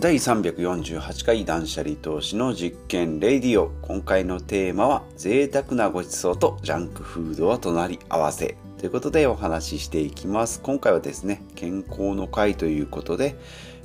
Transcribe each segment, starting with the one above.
第348回断捨離投資の実験レディオ。今回のテーマは贅沢なごちそうとジャンクフードは隣り合わせ。ということでお話ししていきます。今回はですね健康の会ということで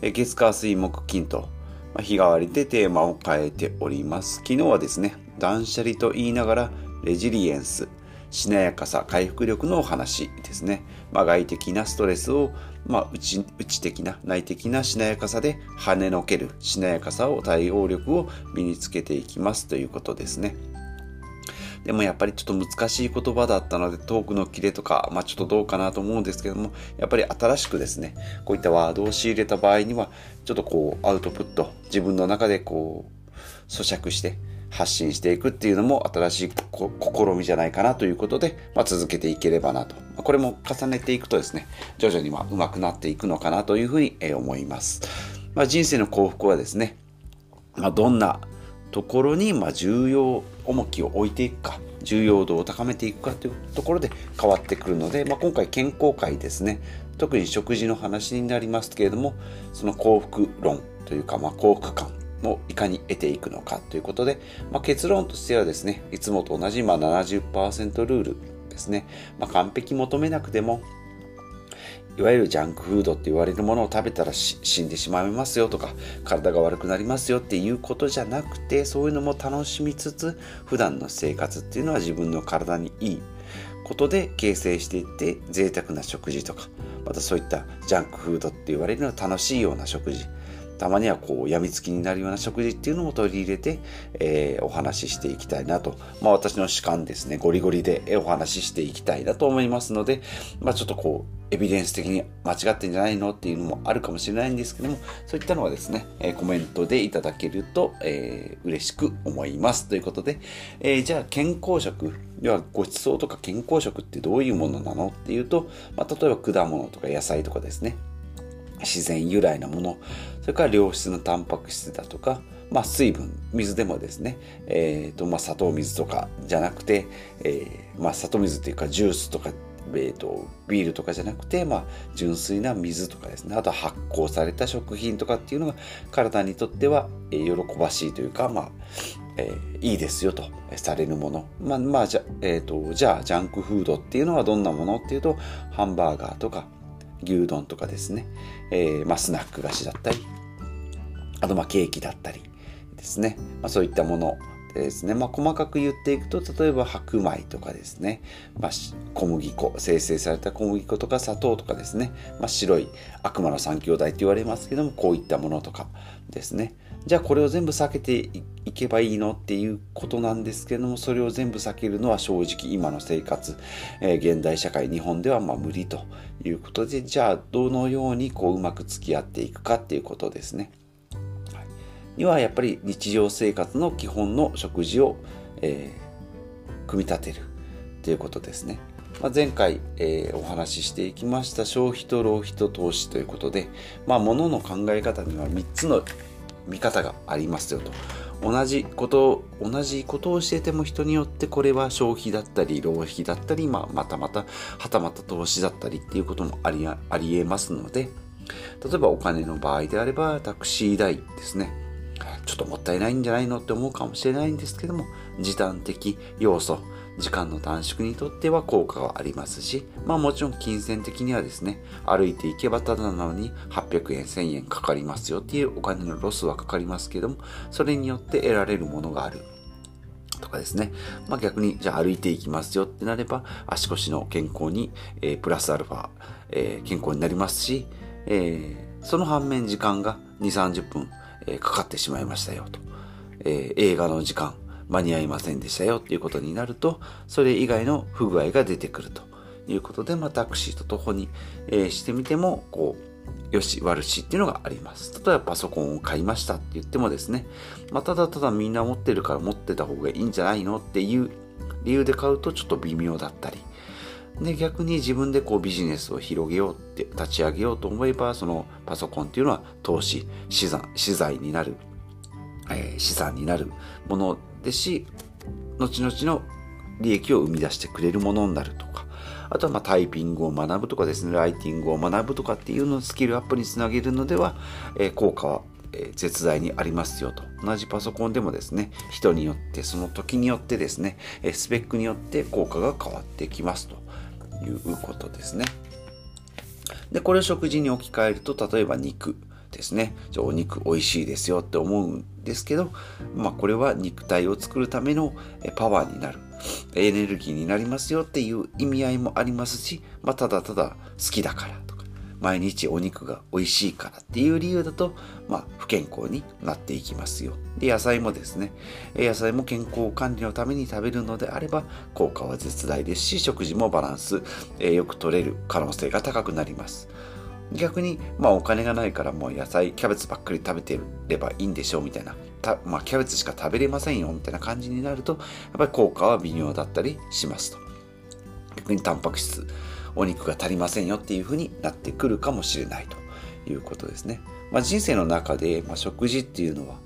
月火水木金と日替わりでテーマを変えております。昨日はですね断捨離と言いながらレジリエンスしなやかさ、回復力のお話ですね。まあ、外的なストレスを、まあ、内内的な、内的なしなやかさで跳ねのけるしなやかさを、対応力を身につけていきますということですね。でもやっぱりちょっと難しい言葉だったのでトークのキレとか、まあちょっとどうかなと思うんですけども、やっぱり新しくですね、こういったワードを仕入れた場合には、ちょっとこうアウトプット、自分の中でこう咀嚼して、発信していくっていうのも新しい試みじゃないかなということで、まあ、続けていければなと。これも重ねていくとですね、徐々にまあ上手くなっていくのかなというふうに思います。まあ、人生の幸福はですね、まあ、どんなところにま重要重きを置いていくか、重要度を高めていくかというところで変わってくるので、まあ、今回健康会ですね、特に食事の話になりますけれども、その幸福論というか、まあ、幸福感をいかに得ていくのかということで、まあ、結論としてはですね、いつもと同じまあ70%ルールですね、まあ、完璧求めなくても、いわゆるジャンクフードって言われるものを食べたら死んでしまいますよとか体が悪くなりますよっていうことじゃなくてそういうのも楽しみつつ普段の生活っていうのは自分の体にいいことで形成していって贅沢な食事とかまたそういったジャンクフードって言われるのは楽しいような食事。たまにはこう、病みつきになるような食事っていうのも取り入れて、えー、お話ししていきたいなと。まあ私の主観ですね、ゴリゴリでお話ししていきたいなと思いますので、まあちょっとこう、エビデンス的に間違ってんじゃないのっていうのもあるかもしれないんですけども、そういったのはですね、え、コメントでいただけると、えー、嬉しく思います。ということで、えー、じゃあ健康食、要はごちそうとか健康食ってどういうものなのっていうと、まあ、例えば果物とか野菜とかですね、自然由来なもの、それから良質なタンパク質だとか、まあ、水分、水でもですね、えーとまあ、砂糖水とかじゃなくて、えーまあ、砂糖水というかジュースとか、えーと、ビールとかじゃなくて、まあ、純粋な水とかですね、あと発酵された食品とかっていうのが体にとっては、えー、喜ばしいというか、まあえー、いいですよとされるもの。まあ、まあ、じゃ、えーと、じゃあ、ジャンクフードっていうのはどんなものっていうと、ハンバーガーとか、牛丼とかですね、えー、まあ、スナック菓子だったり、あとまケーキだったりですね、まあ、そういったものですね、まあ、細かく言っていくと例えば白米とかですね、まあ、小麦粉生成された小麦粉とか砂糖とかですね、まあ、白い悪魔の三兄弟って言われますけどもこういったものとかですね。じゃあこれを全部避けていけばいいのっていうことなんですけどもそれを全部避けるのは正直今の生活、えー、現代社会日本ではま無理ということでじゃあどのようにこううまく付き合っていくかっていうことですね。にはやっぱり日常生活の基本の食事を、えー、組み立てるということですね。まあ、前回、えー、お話ししていきました消費と浪費と投資ということで、まあ、物の考え方には3つの見方がありますよと。同じこと同じことをしてても人によってこれは消費だったり浪費だったり、まあ、またまたはたまた投資だったりっていうこともありありえますので例えばお金の場合であればタクシー代ですねちょっともったいないんじゃないのって思うかもしれないんですけども時短的要素時間の短縮にとっては効果はありますし、まあもちろん金銭的にはですね、歩いていけばただなのに800円、1000円かかりますよっていうお金のロスはかかりますけども、それによって得られるものがある。とかですね。まあ逆に、じゃあ歩いていきますよってなれば、足腰の健康に、えー、プラスアルファ、えー、健康になりますし、えー、その反面時間が2、30分、え、かかってしまいましたよと。え、映画の時間、間に合いませんでしたよっていうことになると、それ以外の不具合が出てくるということで、まあ、タクシーと徒歩に、えー、してみても、こう、よし、悪しっていうのがあります。例えばパソコンを買いましたって言ってもですね、まあ、ただただみんな持ってるから持ってた方がいいんじゃないのっていう理由で買うとちょっと微妙だったり、で、逆に自分でこうビジネスを広げようって立ち上げようと思えば、そのパソコンっていうのは投資、資産、資材になる、えー、資産になるものですし、後々の利益を生み出してくれるものになるとか、あとはまタイピングを学ぶとかですね、ライティングを学ぶとかっていうのをスキルアップにつなげるのでは、え、効果は絶大にありますよと。同じパソコンでもですね人によってその時によってですねスペックによって効果が変わってきますと。いうことですね。でこれを食事に置き換えると例えば肉。ですね。お肉美味しいですよって思うんですけど、まあ、これは肉体を作るためのパワーになる。エネルギーになりますよっていう意味合いもありますし、まあ、ただただ好きだからとか毎日お肉が美味しいからっていう理由だと、まあ、不健康になっていきますよ。で野菜もですね。野菜も健康管理のために食べるのであれば効果は絶大ですし食事もバランス、えよく取れる可能性が高くなります。逆に、まあお金がないからもう野菜、キャベツばっかり食べてればいいんでしょうみたいな。まあキャベツしか食べれませんよみたいな感じになると、やっぱり効果は微妙だったりしますと。逆にタンパク質、お肉が足りませんよっていうふうになってくるかもしれないということですね。まあ人生の中で、まあ、食事っていうのは、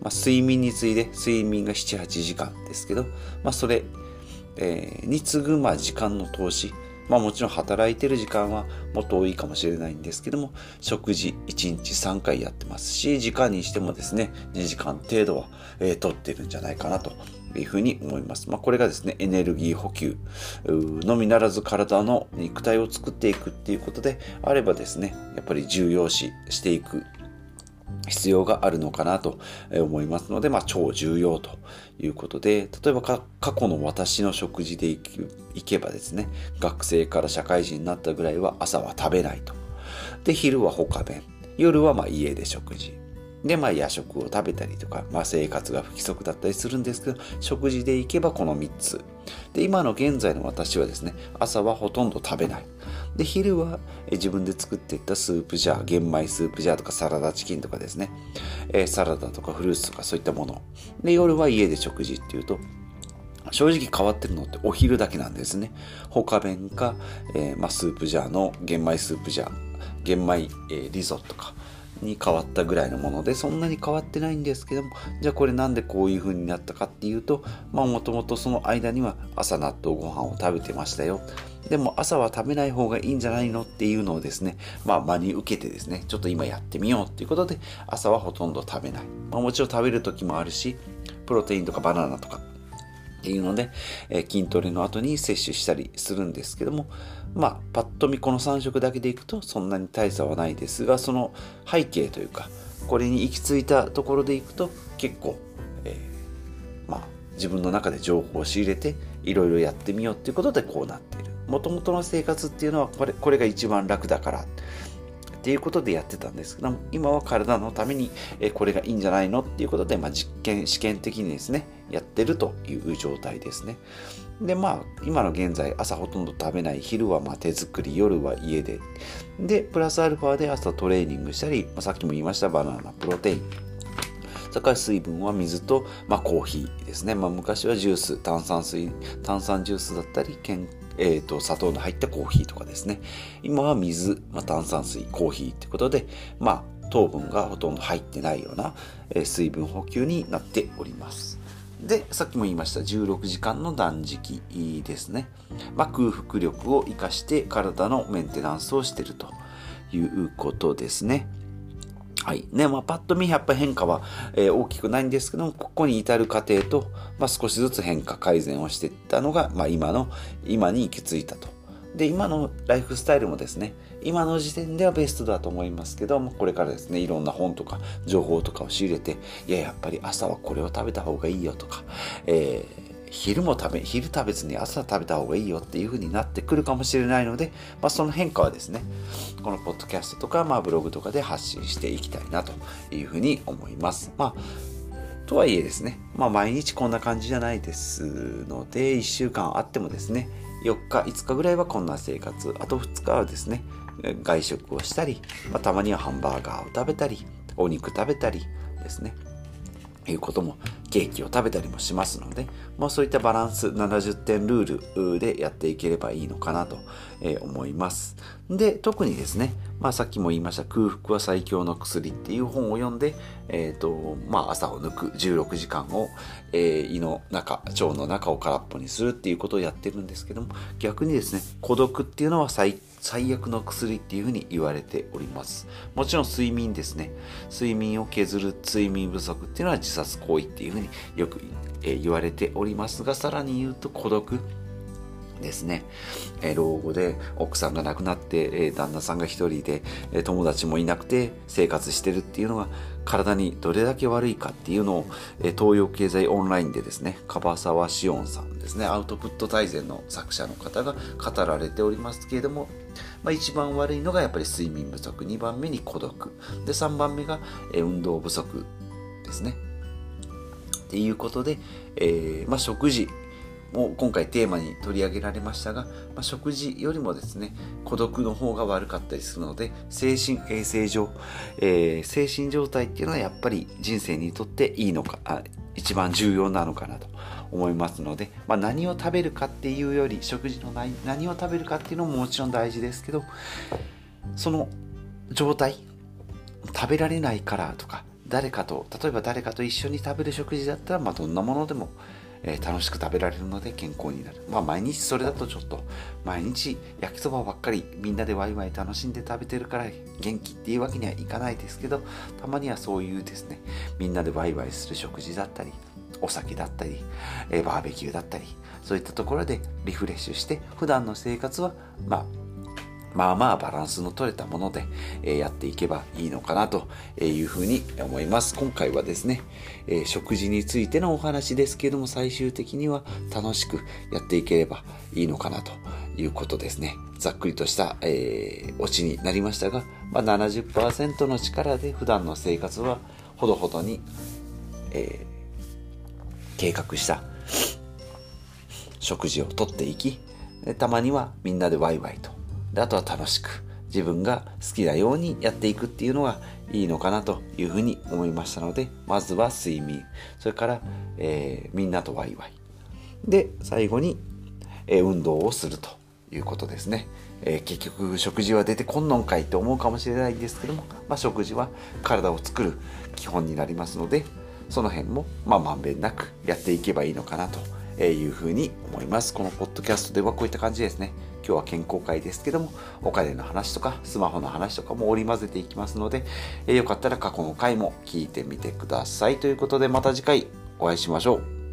まあ、睡眠に次いで睡眠が7、8時間ですけど、まあそれ、えー、に次ぐまあ時間の投資、まあもちろん働いてる時間はもっと多いかもしれないんですけども、食事1日3回やってますし、時間にしてもですね、2時間程度は、えー、取ってるんじゃないかなというふうに思います。まあこれがですね、エネルギー補給のみならず体の肉体を作っていくっていうことであればですね、やっぱり重要視していく必要があるのかなと思いますので、まあ、超重要ということで、例えば過去の私の食事で行けばですね、学生から社会人になったぐらいは朝は食べないと。で、昼は他弁。夜はま家で食事。で、まあ夜食を食べたりとか、まあ生活が不規則だったりするんですけど、食事でいけばこの3つ。で、今の現在の私はですね、朝はほとんど食べない。で、昼は自分で作っていったスープジャー、玄米スープジャーとかサラダチキンとかですね、え、サラダとかフルーツとかそういったもの。で、夜は家で食事っていうと、正直変わってるのってお昼だけなんですね。他弁か、えー、まあ、スープジャーの玄米スープジャー、玄米、えー、リゾットか、に変わったぐらいのものでそんなに変わってないんですけどもじゃあこれなんでこういう風になったかっていうとまあもともとその間には朝納豆ご飯を食べてましたよ。でも朝は食べない方がいいんじゃないのっていうのをですねまあ真に受けてですねちょっと今やってみようっていうことで朝はほとんど食べない、まあ、もちろん食べる時もあるしプロテインとかバナナとかっていうので、えー、筋トレの後に摂取したりするんですけども、まあ、パッと見この3色だけでいくとそんなに大差はないですが、その背景というか、これに行き着いたところでいくと結構、えー、まあ、自分の中で情報を仕入れていろいろやってみようっていうことでこうなっている。もともとの生活っていうのはこれこれが一番楽だからっていうことでやってたんですけども今は体のためにこれがいいんじゃないの？っていうことで、まあ、実験試験的にですねやってるという状態ですね。でまあ今の現在朝ほとんど食べない昼はま手作り夜は家で。でプラスアルファで朝トレーニングしたり、まあ、さっきも言いましたバナナプロテイン。それから水分は水と、まあ、コーヒーですね。まあ、昔はジュース、炭酸水、炭酸ジュースだったり、健えーと、砂糖の入ったコーヒーとかですね。今は水、まあ、炭酸水コーヒーってことで、まあ、糖分がほとんど入ってないような、え、水分補給になっております。でさっきも言いました16時間の断食ですね、まあ、空腹力を生かして体のメンテナンスをしているということですねはい。ね、まあ、パッと見、やっぱ変化は、えー、大きくないんですけども、ここに至る過程と、まあ、少しずつ変化、改善をしていったのが、まあ、今の、今に行き着いたと。で、今のライフスタイルもですね、今の時点ではベストだと思いますけども、これからですね、いろんな本とか情報とかを仕入れて、いや、やっぱり朝はこれを食べた方がいいよとか、えー昼も食べ、昼食べずに朝食べた方がいいよっていう風になってくるかもしれないので、まあ、その変化はですね、このポッドキャストとか、まあ、ブログとかで発信していきたいなという風に思います。まあとはいえですね、まあ毎日こんな感じじゃないですので、1週間あってもですね、4日、5日ぐらいはこんな生活、あと2日はですね、外食をしたり、まあ、たまにはハンバーガーを食べたり、お肉食べたりですね、いうこともケーキを食べたりもしますので、もうそういったバランス70点ルールでやっていければいいのかなと思います。で、特にですね、まあさっきも言いました空腹は最強の薬っていう本を読んで、え、ー、と、まあ朝を抜く16時間を、えー、胃の中、腸の中を空っぽにするっていうことをやってるんですけども、逆にですね、孤独っていうのは最強最悪の薬っていうふうに言われております。もちろん睡眠ですね。睡眠を削る睡眠不足っていうのは自殺行為っていうふうによく、え言われておりますがさらに言うと孤独ですね、え老後で奥さんが亡くなって、え旦那さんが一人で、え友達もいなくて生活してるっていうのが体にどれだけ悪いかっていうのを、え東洋経済オンラインでですね樺沢志音さんですねアウトプット大全の作者の方が語られておりますけれども、まあ、一番悪いのがやっぱり睡眠不足2番目に孤独。で3番目が、え運動不足ですね。っていうことで、えー、まあ、食事も今回テーマに取り上げられましたが、まあ、食事よりもですね孤独の方が悪かったりするので精神衛生上、えー、精神状態っていうのはやっぱり人生にとっていいのかあ一番重要なのかなと思いますので、まあ、何を食べるかっていうより食事の何を食べるかっていうのももちろん大事ですけどその状態食べられないからとか誰かと例えば誰かと一緒に食べる食事だったら、まあ、どんなものでもえー、楽しく食べられるので健康になる。まあ毎日それだとちょっと、毎日焼きそばばっかりみんなでワイワイ楽しんで食べてるから元気っていうわけにはいかないですけど、たまにはそういうですね、みんなでワイワイする食事だったり、お酒だったり、えー、バーベキューだったり、そういったところでリフレッシュして、普段の生活は、まあ、まあまあバランスの取れたもので、えやっていけばいいのかなというふうに思います。今回はですね、え食事についてのお話ですけれども最終的には楽しくやっていければいいのかなということですね。ざっくりとした、えー、オチになりましたが、まあ、70%の力で普段の生活はほどほどに、えー、計画した食事をとっていき、たまにはみんなでワイワイとであとは楽しく自分が好きなようにやっていくっていうのがいいのかなというふうに思いましたのでまずは睡眠。それから、えー、みんなとワイワイ。で最後に、えー、運動をするということですね、えー、結局食事は出てこんのんかいと思うかもしれないんですけども、まあ、食事は体を作る基本になりますのでその辺もまんべんなくやっていけばいいのかなというふうに思います。このポッドキャストではこういった感じですね。今日は健康会ですけども、お金の話とかスマホの話とかも織り交ぜていきますので、えー、よかったら過去の回も聞いてみてください。ということでまた次回お会いしましょう。